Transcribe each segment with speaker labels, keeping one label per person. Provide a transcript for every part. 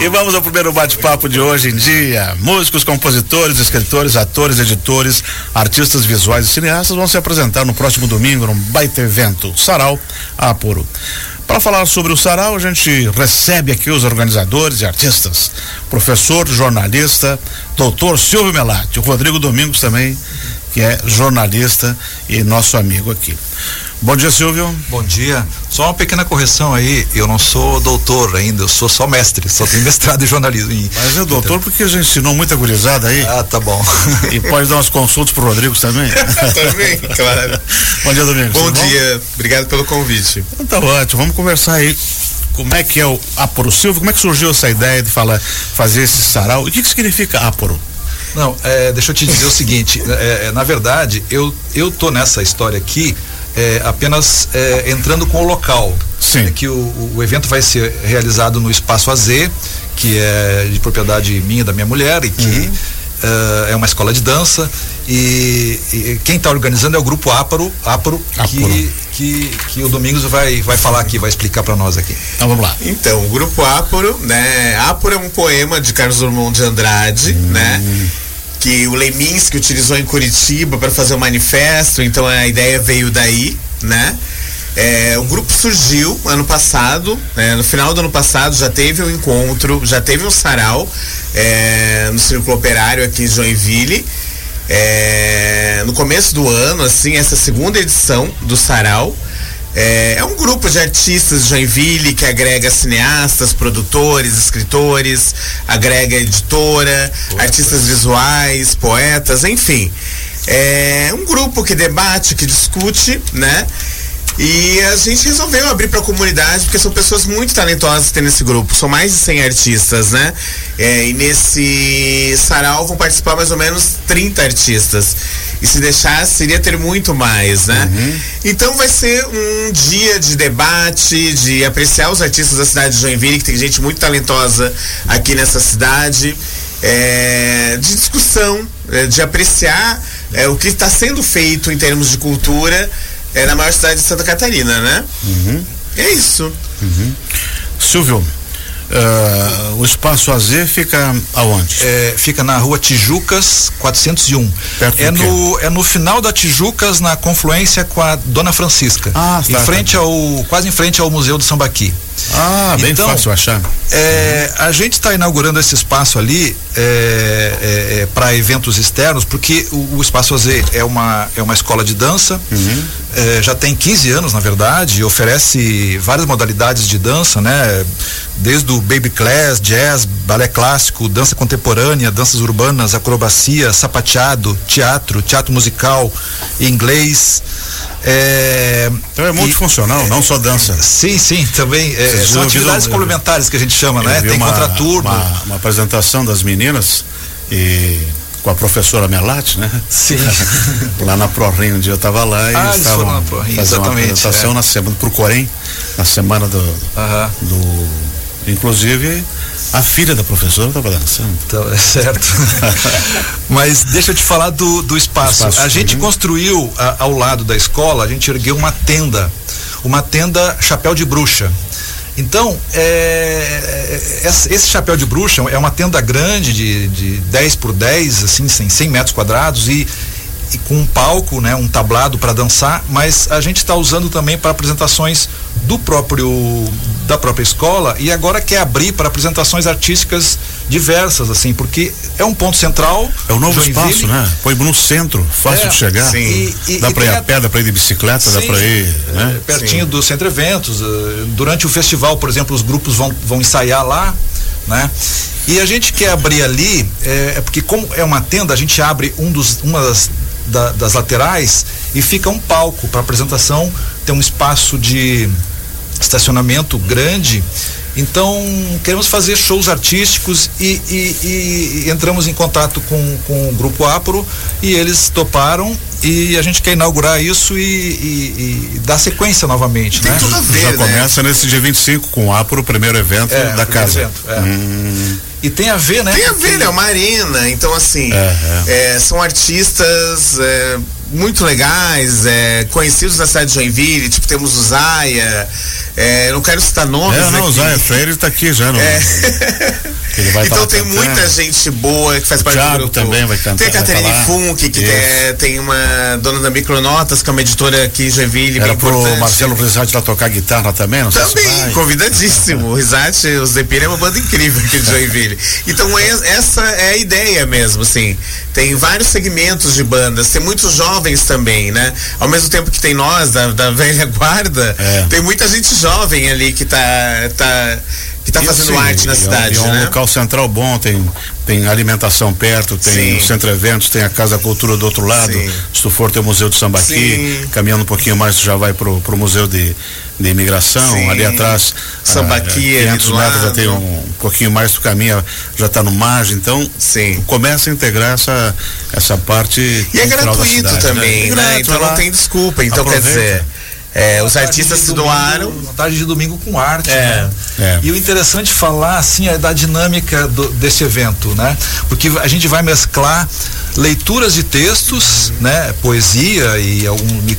Speaker 1: E vamos ao primeiro bate-papo de hoje em dia. Músicos, compositores, escritores, atores, editores, artistas visuais e cineastas vão se apresentar no próximo domingo num baita evento, Sarau Apuro. Para falar sobre o Sarau, a gente recebe aqui os organizadores e artistas. Professor, jornalista, doutor Silvio Melati, o Rodrigo Domingos também, que é jornalista e nosso amigo aqui. Bom dia, Silvio.
Speaker 2: Bom dia. Só uma pequena correção aí, eu não sou doutor ainda, eu sou só mestre, só tenho mestrado em jornalismo.
Speaker 1: Mas é doutor então... porque a gente ensinou muita gurizada aí.
Speaker 2: Ah, tá bom.
Speaker 1: E pode dar umas consultas pro Rodrigo também?
Speaker 3: também, claro.
Speaker 1: Bom dia, Domingos.
Speaker 3: Bom dia, bom? obrigado pelo convite.
Speaker 1: Então tá ótimo, vamos conversar aí como é que é o Aporo Silvio, como é que surgiu essa ideia de falar, fazer esse sarau? O que, que significa Aporo?
Speaker 2: Não, é, deixa eu te dizer o seguinte, é, é, na verdade, eu, eu tô nessa história aqui é, apenas é, entrando com o local.
Speaker 1: Sim.
Speaker 2: É que o, o, evento vai ser realizado no Espaço AZ, que é de propriedade minha da minha mulher e que uhum. uh, é uma escola de dança. E, e quem está organizando é o grupo Áparo, Áparo, que, que, que o Domingos vai, vai falar aqui, vai explicar para nós aqui.
Speaker 3: Então vamos lá. Então, o grupo Áparo, né? Áparo é um poema de Carlos Drummond de Andrade, uhum. né? que o Leminski utilizou em Curitiba para fazer o manifesto, então a ideia veio daí, né? É, o grupo surgiu ano passado, né? no final do ano passado já teve um encontro, já teve um sarau é, no Círculo Operário aqui em Joinville. É, no começo do ano, assim, essa segunda edição do sarau. É, é, um grupo de artistas de Joinville que agrega cineastas, produtores, escritores, agrega editora, Poeta. artistas visuais, poetas, enfim. É um grupo que debate, que discute, né? E a gente resolveu abrir para a comunidade, porque são pessoas muito talentosas que tem nesse grupo. São mais de 100 artistas, né? É, e nesse sarau vão participar mais ou menos 30 artistas. E se deixasse, seria ter muito mais, né? Uhum. Então vai ser um dia de debate, de apreciar os artistas da cidade de Joinville, que tem gente muito talentosa aqui nessa cidade. É, de discussão, é, de apreciar é, o que está sendo feito em termos de cultura é na maior cidade de Santa Catarina, né?
Speaker 1: Uhum.
Speaker 3: É isso.
Speaker 1: Uhum. Silvio, Uh, o espaço AZ fica aonde?
Speaker 2: É, fica na rua Tijucas 401.
Speaker 1: Perto
Speaker 2: é no é no final da Tijucas na confluência com a Dona Francisca.
Speaker 1: Ah,
Speaker 2: tá, em frente tá. ao quase em frente ao Museu do Sambaqui.
Speaker 1: Ah, bem então, fácil achar.
Speaker 2: É, a gente está inaugurando esse espaço ali é, é, é para eventos externos, porque o, o, Espaço AZ é uma, é uma escola de dança,
Speaker 1: uhum.
Speaker 2: É, já tem 15 anos, na verdade, e oferece várias modalidades de dança, né? Desde o baby class, jazz, balé clássico, dança contemporânea, danças urbanas, acrobacia, sapateado, teatro, teatro musical, inglês.
Speaker 1: É, então é multifuncional, e, não só dança.
Speaker 2: Sim, sim, também. É, são atividades complementares que a gente chama, né? Tem uma, contraturno.
Speaker 1: Uma, uma apresentação das meninas e com a professora Melati, né?
Speaker 2: Sim.
Speaker 1: lá na ProRim, um dia eu estava lá e
Speaker 2: ah, estavam ProRim, fazendo uma
Speaker 1: apresentação
Speaker 2: é.
Speaker 1: na semana pro Corém, na semana do, do inclusive a filha da professora estava dançando.
Speaker 2: Então, é certo. Mas deixa eu te falar do, do espaço. espaço. A gente construiu a, ao lado da escola, a gente ergueu uma tenda, uma tenda chapéu de bruxa. Então, é, é esse chapéu de bruxa é uma tenda grande de, de 10 por 10, assim, 100 metros quadrados e, e com um palco, né, um tablado para dançar, mas a gente está usando também para apresentações do próprio da própria escola e agora quer abrir para apresentações artísticas diversas assim porque é um ponto central
Speaker 1: é um novo espaço né foi no centro fácil é, de chegar
Speaker 2: sim. E,
Speaker 1: e, dá para ir a pé dá para ir de bicicleta sim, dá para ir né?
Speaker 2: é, pertinho sim. do centro eventos eh, durante o festival por exemplo os grupos vão, vão ensaiar lá né e a gente quer abrir ali é, é porque como é uma tenda a gente abre um dos uma das da, das laterais e fica um palco para apresentação, tem um espaço de estacionamento grande. Então, queremos fazer shows artísticos e, e, e, entramos em contato com, com o Grupo Apro e eles toparam e a gente quer inaugurar isso e, e, e dar sequência novamente.
Speaker 3: Tem
Speaker 2: né?
Speaker 3: tudo a ver,
Speaker 1: Já
Speaker 3: né?
Speaker 1: começa nesse dia 25 com o Apro, o primeiro evento é, da casa. Evento,
Speaker 2: é. hum. E tem a ver, né?
Speaker 3: Tem a ver, né? É uma arena. Então, assim,
Speaker 1: é,
Speaker 3: é. é são artistas é, muito legais, é, conhecidos na cidade de Joinville, tipo, temos o Zaya, É, não quero citar nomes.
Speaker 1: É, não,
Speaker 3: aqui.
Speaker 1: o Zé Freire está aqui já, não.
Speaker 3: É. então tem
Speaker 1: cantando.
Speaker 3: muita gente boa que faz
Speaker 1: O
Speaker 3: parte
Speaker 1: Thiago
Speaker 3: do grupo.
Speaker 1: também vai cantar,
Speaker 3: Tem a Caterine. Funk, que é, tem uma dona da Micronotas, que é uma editora aqui em Joinville,
Speaker 1: Era
Speaker 3: bem
Speaker 1: pro
Speaker 3: importante.
Speaker 1: Marcelo Risati lá tocar guitarra também, não sei se
Speaker 3: Também, convidadíssimo. O Risate, o Zepira é uma banda incrível aqui de Joinville. Então é- essa é a ideia mesmo, assim. Tem vários segmentos de bandas, tem muitos jovens também, né? Ao mesmo tempo que tem nós, da, da velha guarda,
Speaker 1: É.
Speaker 3: tem muita gente jovem ali que tá, tá, que tá
Speaker 1: E,
Speaker 3: fazendo
Speaker 1: sim,
Speaker 3: arte na
Speaker 1: é
Speaker 3: cidade,
Speaker 1: é um
Speaker 3: né?
Speaker 1: local central bom, tem, tem alimentação perto, tem o Centro Eventos, tem a Casa da Cultura do outro lado.
Speaker 3: Sim.
Speaker 1: Se tu for, tem o Museu de Sambaqui.
Speaker 3: Sim.
Speaker 1: Caminhando um pouquinho mais, tu já vai pro, pro Museu de, de Imigração.
Speaker 3: Sim.
Speaker 1: Ali atrás,
Speaker 3: Sambaqui,
Speaker 1: ah,
Speaker 3: ali
Speaker 1: 500
Speaker 3: do
Speaker 1: metros já tem um, um pouquinho mais, tu caminha, já está no margem. Então,
Speaker 3: Sim.
Speaker 1: começa a integrar essa, essa parte.
Speaker 3: E é gratuito
Speaker 1: cidade,
Speaker 3: também,
Speaker 1: É
Speaker 3: né?
Speaker 1: grátis,
Speaker 3: Então
Speaker 1: vai lá.
Speaker 3: não tem desculpa. Então quer
Speaker 1: Aproveita.
Speaker 3: dizer, é, os artistas se doaram.
Speaker 2: uma tarde de domingo com arte.
Speaker 3: É.
Speaker 2: né?
Speaker 1: É.
Speaker 2: E o interessante falar assim é da dinâmica do- desse evento, né? Porque a gente vai mesclar leituras de textos, né? Poesia e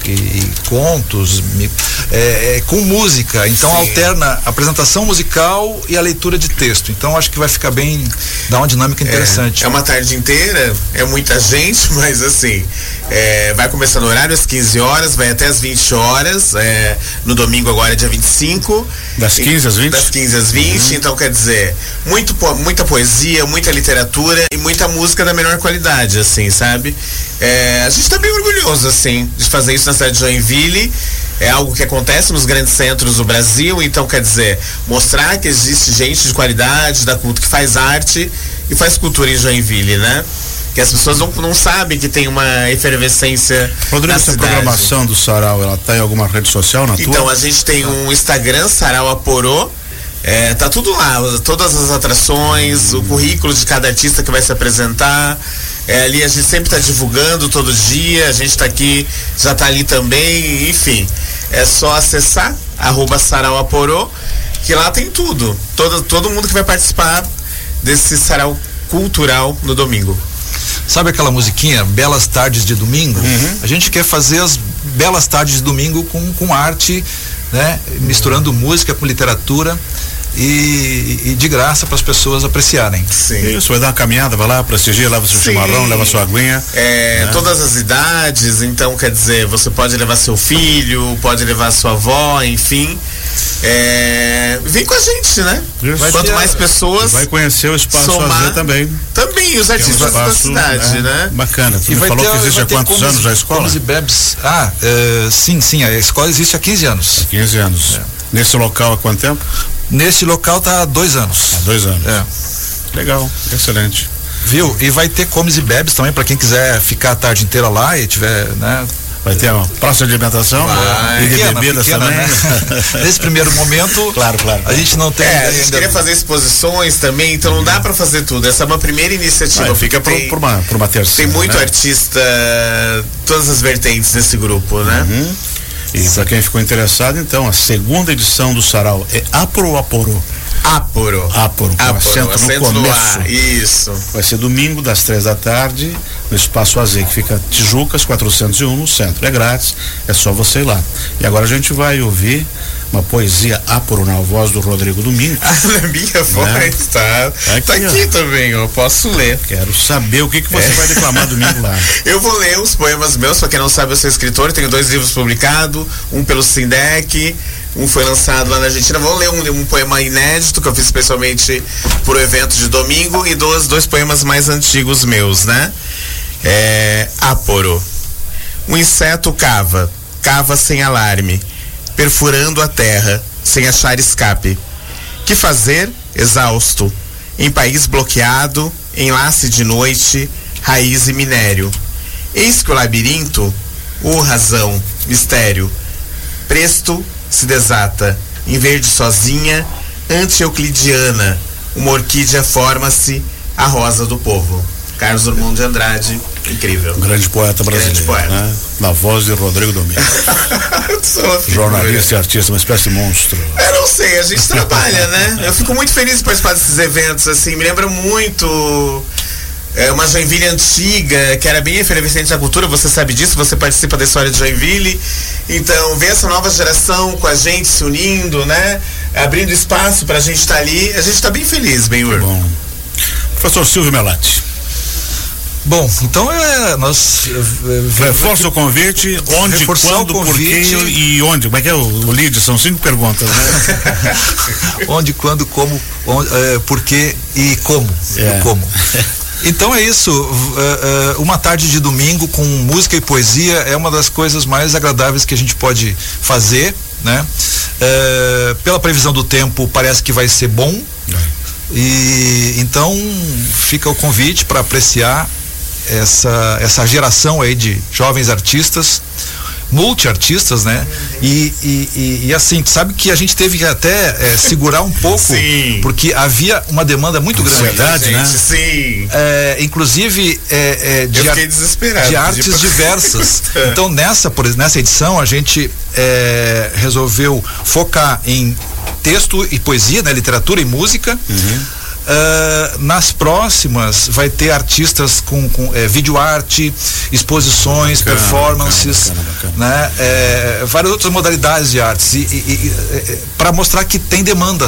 Speaker 2: e contos mi- é, é, com música. Então
Speaker 3: Sim.
Speaker 2: alterna a apresentação musical e a leitura de texto. Então acho que vai ficar bem dá uma dinâmica interessante.
Speaker 3: É, é uma tarde inteira, é muita gente, mas assim, é, vai começar no horário às 15 horas, vai até às 20 horas, é, no domingo agora é dia 25.
Speaker 1: Das 15 às 20?
Speaker 3: Das 15 às 20, então quer dizer, muito, muita poesia, muita literatura e muita música da melhor qualidade, assim, sabe? É, a gente tá bem orgulhoso, assim, de fazer isso na cidade de Joinville. É algo que acontece nos grandes centros do Brasil, então quer dizer, mostrar que existe gente de qualidade, da culto que faz arte e faz cultura em Joinville, né? Que as pessoas não, não sabem que tem uma efervescência
Speaker 1: Rodrigo, essa
Speaker 3: cidade.
Speaker 1: programação do Sarau, ela tá em alguma rede social na
Speaker 3: Então,
Speaker 1: tua?
Speaker 3: a gente tem um Instagram, Sarau Aporô. É, tá tudo lá, todas as atrações, o currículo de cada artista que vai se apresentar. É, ali a gente sempre tá divulgando todo dia, a gente tá aqui, já tá ali também, enfim. É só acessar, arroba Sarau Aporô, que lá tem tudo. Todo, todo mundo que vai participar desse sarau cultural no domingo.
Speaker 2: Sabe aquela musiquinha, Belas Tardes de Domingo?
Speaker 3: Uhum.
Speaker 2: A gente quer fazer as belas tardes de domingo com, com arte, né? Misturando música com literatura e, e de graça para as pessoas apreciarem.
Speaker 3: Sim.
Speaker 1: Isso, vai dar uma caminhada, vai lá, prestigia, leva seu
Speaker 3: Sim.
Speaker 1: chimarrão, leva sua aguinha.
Speaker 3: É,
Speaker 1: né?
Speaker 3: todas as idades, então quer dizer, você pode levar seu filho, pode levar sua avó, enfim. É, vem com a gente, né?
Speaker 1: Isso.
Speaker 3: Quanto
Speaker 2: ter-
Speaker 3: mais pessoas,
Speaker 1: Vai conhecer o espaço
Speaker 3: somar
Speaker 1: AZ também.
Speaker 3: também os
Speaker 1: é um
Speaker 3: artistas da
Speaker 1: espaço,
Speaker 3: cidade, né?
Speaker 1: Bacana. Tu me falou que existe há
Speaker 2: ter
Speaker 1: quantos
Speaker 2: comes-
Speaker 1: anos a escola?
Speaker 2: comes e bebes. Ah, eh, sim, sim, a escola existe há 15 anos.
Speaker 1: 15 anos. Nesse local há quanto tempo?
Speaker 2: Neste local tá há dois anos.
Speaker 1: Há dois anos.
Speaker 2: É.
Speaker 1: Legal, excelente.
Speaker 2: Viu? E vai ter comes e bebes também para quem quiser ficar a tarde inteira lá e tiver, né?
Speaker 1: Vai ter uma praça de alimentação
Speaker 3: Vai.
Speaker 1: e de
Speaker 2: Pequena,
Speaker 1: bebidas
Speaker 2: pequena,
Speaker 1: também.
Speaker 2: né? Nesse primeiro momento,
Speaker 1: Claro, claro.
Speaker 2: a gente não tem
Speaker 3: É, a gente
Speaker 2: ainda.
Speaker 3: queria fazer exposições também, então não dá pra fazer tudo. Essa é uma primeira iniciativa.
Speaker 1: Ah, fica
Speaker 3: tem,
Speaker 1: por uma, por uma terceira.
Speaker 3: tem muito
Speaker 1: né?
Speaker 3: artista, todas as vertentes desse grupo, né?
Speaker 1: Uhum. E para quem ficou interessado, então, a segunda edição do Sarau é Aporo ou Aporo?
Speaker 3: Aporo.
Speaker 1: Aporo, com acento no
Speaker 3: acento
Speaker 1: começo.
Speaker 3: A, Isso.
Speaker 1: Vai ser domingo das três da tarde no Espaço AZ, que fica Tijucas 401 no centro. É grátis, é só você ir lá. E agora a gente vai ouvir uma poesia Aporo na voz do Rodrigo Domingo.
Speaker 3: Ah, minha voz, tá,
Speaker 1: Aqui,
Speaker 3: tá aqui também, eu posso ler.
Speaker 1: Quero saber o que, que você
Speaker 3: É.
Speaker 1: vai declamar domingo lá.
Speaker 3: Eu vou ler os poemas meus, pra quem não sabe, eu sou escritor, tenho dois livros publicados, um pelo Sindec, um foi lançado lá na Argentina. Vou ler um, um poema inédito que eu fiz especialmente pro evento de domingo e dois, dois poemas mais antigos meus, né? É, Áporo. Um inseto cava, cava sem alarme, perfurando a terra, sem achar escape. Que fazer? Exausto. Em país bloqueado, enlace de noite, raiz e minério. Eis que o labirinto, o razão, mistério, presto se desata, em verde sozinha, anti-euclidiana, uma orquídea forma-se, a rosa do povo. Carlos Drummond de Andrade, incrível.
Speaker 1: Um grande poeta brasileiro.
Speaker 3: poeta.
Speaker 1: Né? Na voz de Rodrigo Domingo.
Speaker 3: Sou uma figura.
Speaker 1: Jornalista e artista, uma espécie de monstro.
Speaker 3: Eu não sei, a gente trabalha, né? Eu fico muito feliz de participar desses eventos, assim, me lembra muito é uma Joinville antiga, que era bem efervescente à cultura, você sabe disso, você participa da história de Joinville. Então, ver essa nova geração com a gente se unindo, né? Abrindo espaço para a gente estar tá ali, a gente está bem feliz, bem Bom.
Speaker 1: Professor Silvio Melati.
Speaker 2: Bom, então é, nós.
Speaker 1: É, Reforça o convite, onde, quando, por quê e onde. Como é que é o, o lead? São cinco perguntas, né?
Speaker 2: onde, quando, como, onde, é, por quê e como. É. como. Então é isso. Uh, uh, uma tarde de domingo com música e poesia é uma das coisas mais agradáveis que a gente pode fazer, né? Pela previsão do tempo, parece que vai ser bom. É. E então fica o convite para apreciar essa, essa geração aí de jovens artistas, multiartistas, né? E, e, e, e, assim, sabe que a gente teve que até é, segurar um pouco, sim. porque havia uma demanda muito grande.
Speaker 3: Verdade, né? Sim.
Speaker 2: É, inclusive é, é de,
Speaker 3: ar,
Speaker 2: de artes diversas. então nessa, por, nessa edição a gente é, resolveu focar em texto e poesia, né? Literatura e música. Uhum Uh, nas próximas vai ter artistas com, com é, vídeo arte, exposições, bacana, performances, bacana, bacana, né? É, várias outras modalidades de artes e, e, e é, para mostrar que tem demanda,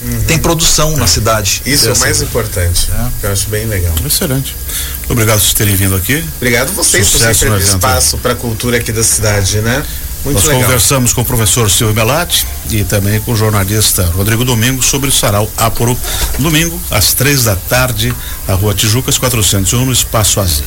Speaker 2: uhum. tem produção na cidade.
Speaker 3: Isso é o mais importante. É. Eu acho bem legal.
Speaker 1: Excelente. Obrigado por terem vindo aqui.
Speaker 3: Obrigado vocês Sucesso por terem espaço para a cultura aqui da cidade, né?
Speaker 1: Muito Nós legal. conversamos com o professor Silvio Belatti e também com o jornalista Rodrigo Domingo sobre o Sarau Aporo. Domingo, às três da tarde, na rua Tijucas 401, no Espaço Azul.